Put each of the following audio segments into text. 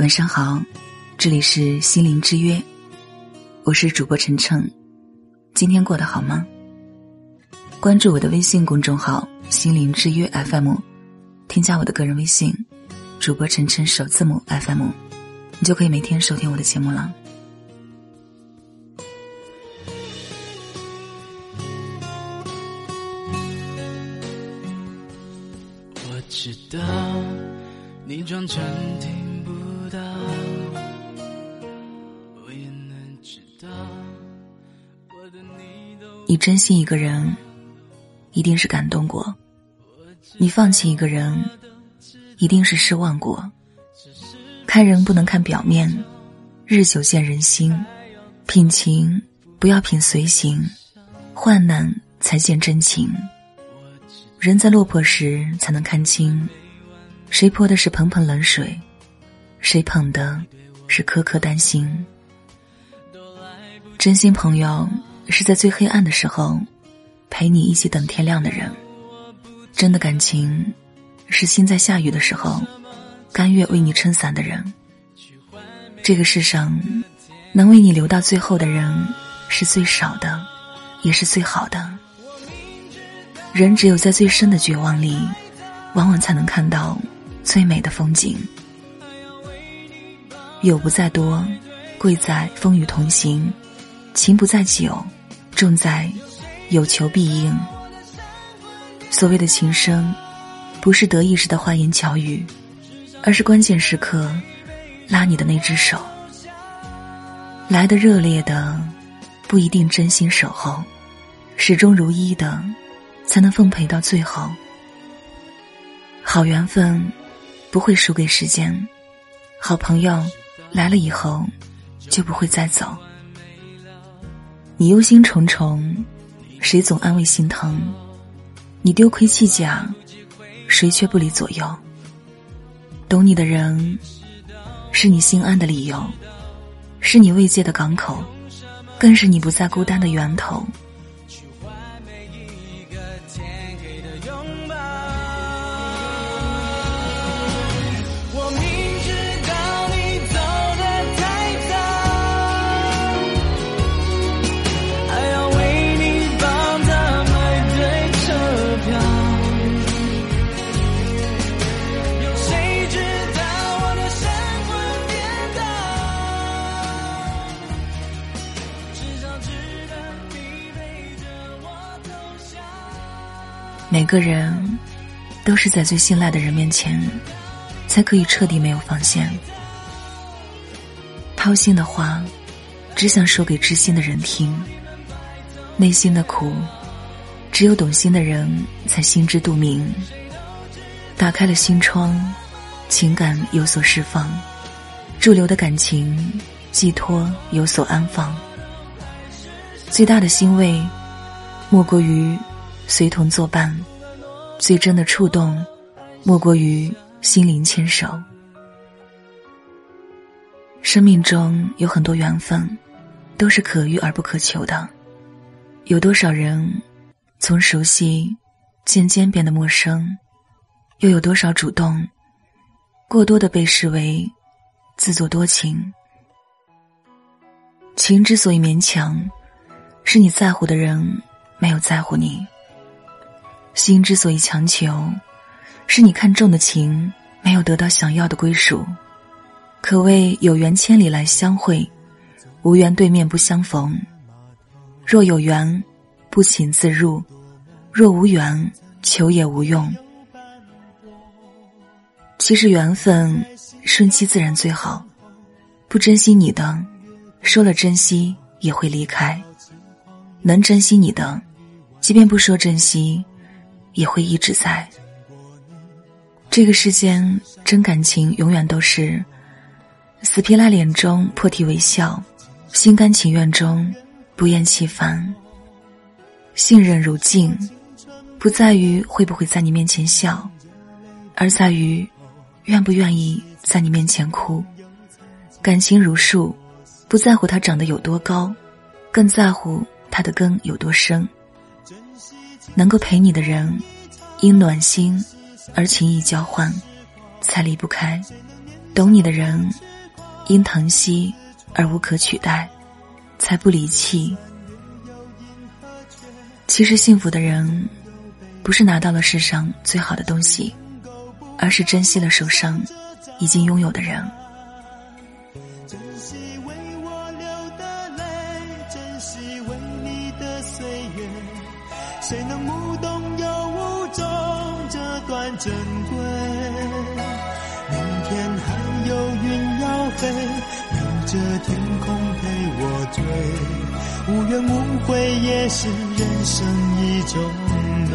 晚上好，这里是心灵之约，我是主播晨晨，今天过得好吗？关注我的微信公众号“心灵之约 FM”，添加我的个人微信“主播晨晨首字母 FM”，你就可以每天收听我的节目了。我知道你装成听不到，我也能知道我的你都你珍惜一个人，一定是感动过；你放弃一个人，一定是失望过。看人不能看表面，日久见人心。品情不要品随行，患难才见真情。人在落魄时才能看清，谁泼的是盆盆冷水，谁捧的是颗颗丹心。真心朋友是在最黑暗的时候，陪你一起等天亮的人；真的感情是心在下雨的时候，甘愿为你撑伞的人。这个世上，能为你留到最后的人，是最少的，也是最好的。人只有在最深的绝望里，往往才能看到最美的风景。友不在多，贵在风雨同行；情不在久，重在有求必应。所谓的情深，不是得意时的花言巧语，而是关键时刻拉你的那只手。来的热烈的，不一定真心守候；始终如一的。才能奉陪到最后。好缘分不会输给时间，好朋友来了以后就不会再走。你忧心忡忡，谁总安慰心疼；你丢盔弃甲，谁却不离左右。懂你的人，是你心安的理由，是你慰藉的港口，更是你不再孤单的源头。每个人都是在最信赖的人面前，才可以彻底没有防线。掏心的话，只想说给知心的人听；内心的苦，只有懂心的人才心知肚明。打开了心窗，情感有所释放，驻留的感情寄托有所安放。最大的欣慰，莫过于。随同作伴，最真的触动，莫过于心灵牵手。生命中有很多缘分，都是可遇而不可求的。有多少人，从熟悉渐渐变得陌生，又有多少主动，过多的被视为自作多情。情之所以勉强，是你在乎的人没有在乎你。心之所以强求，是你看中的情没有得到想要的归属。可谓有缘千里来相会，无缘对面不相逢。若有缘，不请自入；若无缘，求也无用。其实缘分顺其自然最好。不珍惜你的，说了珍惜也会离开；能珍惜你的，即便不说珍惜。也会一直在。这个世间，真感情永远都是死皮赖脸中破涕为笑，心甘情愿中不厌其烦。信任如镜，不在于会不会在你面前笑，而在于愿不愿意在你面前哭。感情如树，不在乎它长得有多高，更在乎它的根有多深。能够陪你的人，因暖心而情谊交换，才离不开；懂你的人，因疼惜而无可取代，才不离弃。其实幸福的人，不是拿到了世上最好的东西，而是珍惜了手上已经拥有的人。珍惜为我流的泪，珍惜为你的岁月，谁能无动又无衷这段珍贵？明天还有云要飞，留着天空陪我追，无怨无悔也是人生一种美。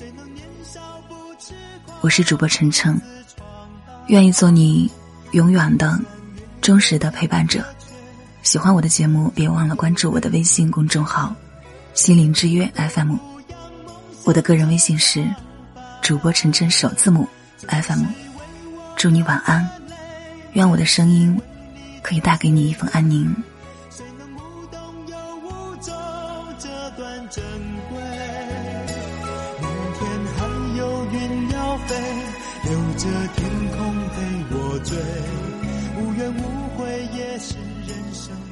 谁能年少不痴狂？我是主播晨晨，愿意做你永远的、忠实的陪伴者。喜欢我的节目，别忘了关注我的微信公众号“心灵之约 FM”。我的个人微信是主播晨晨首字母 FM。祝你晚安，愿我的声音可以带给你一份安宁。谁能无动又无衷这段珍贵？留着天空陪我追，无怨无悔也是人生。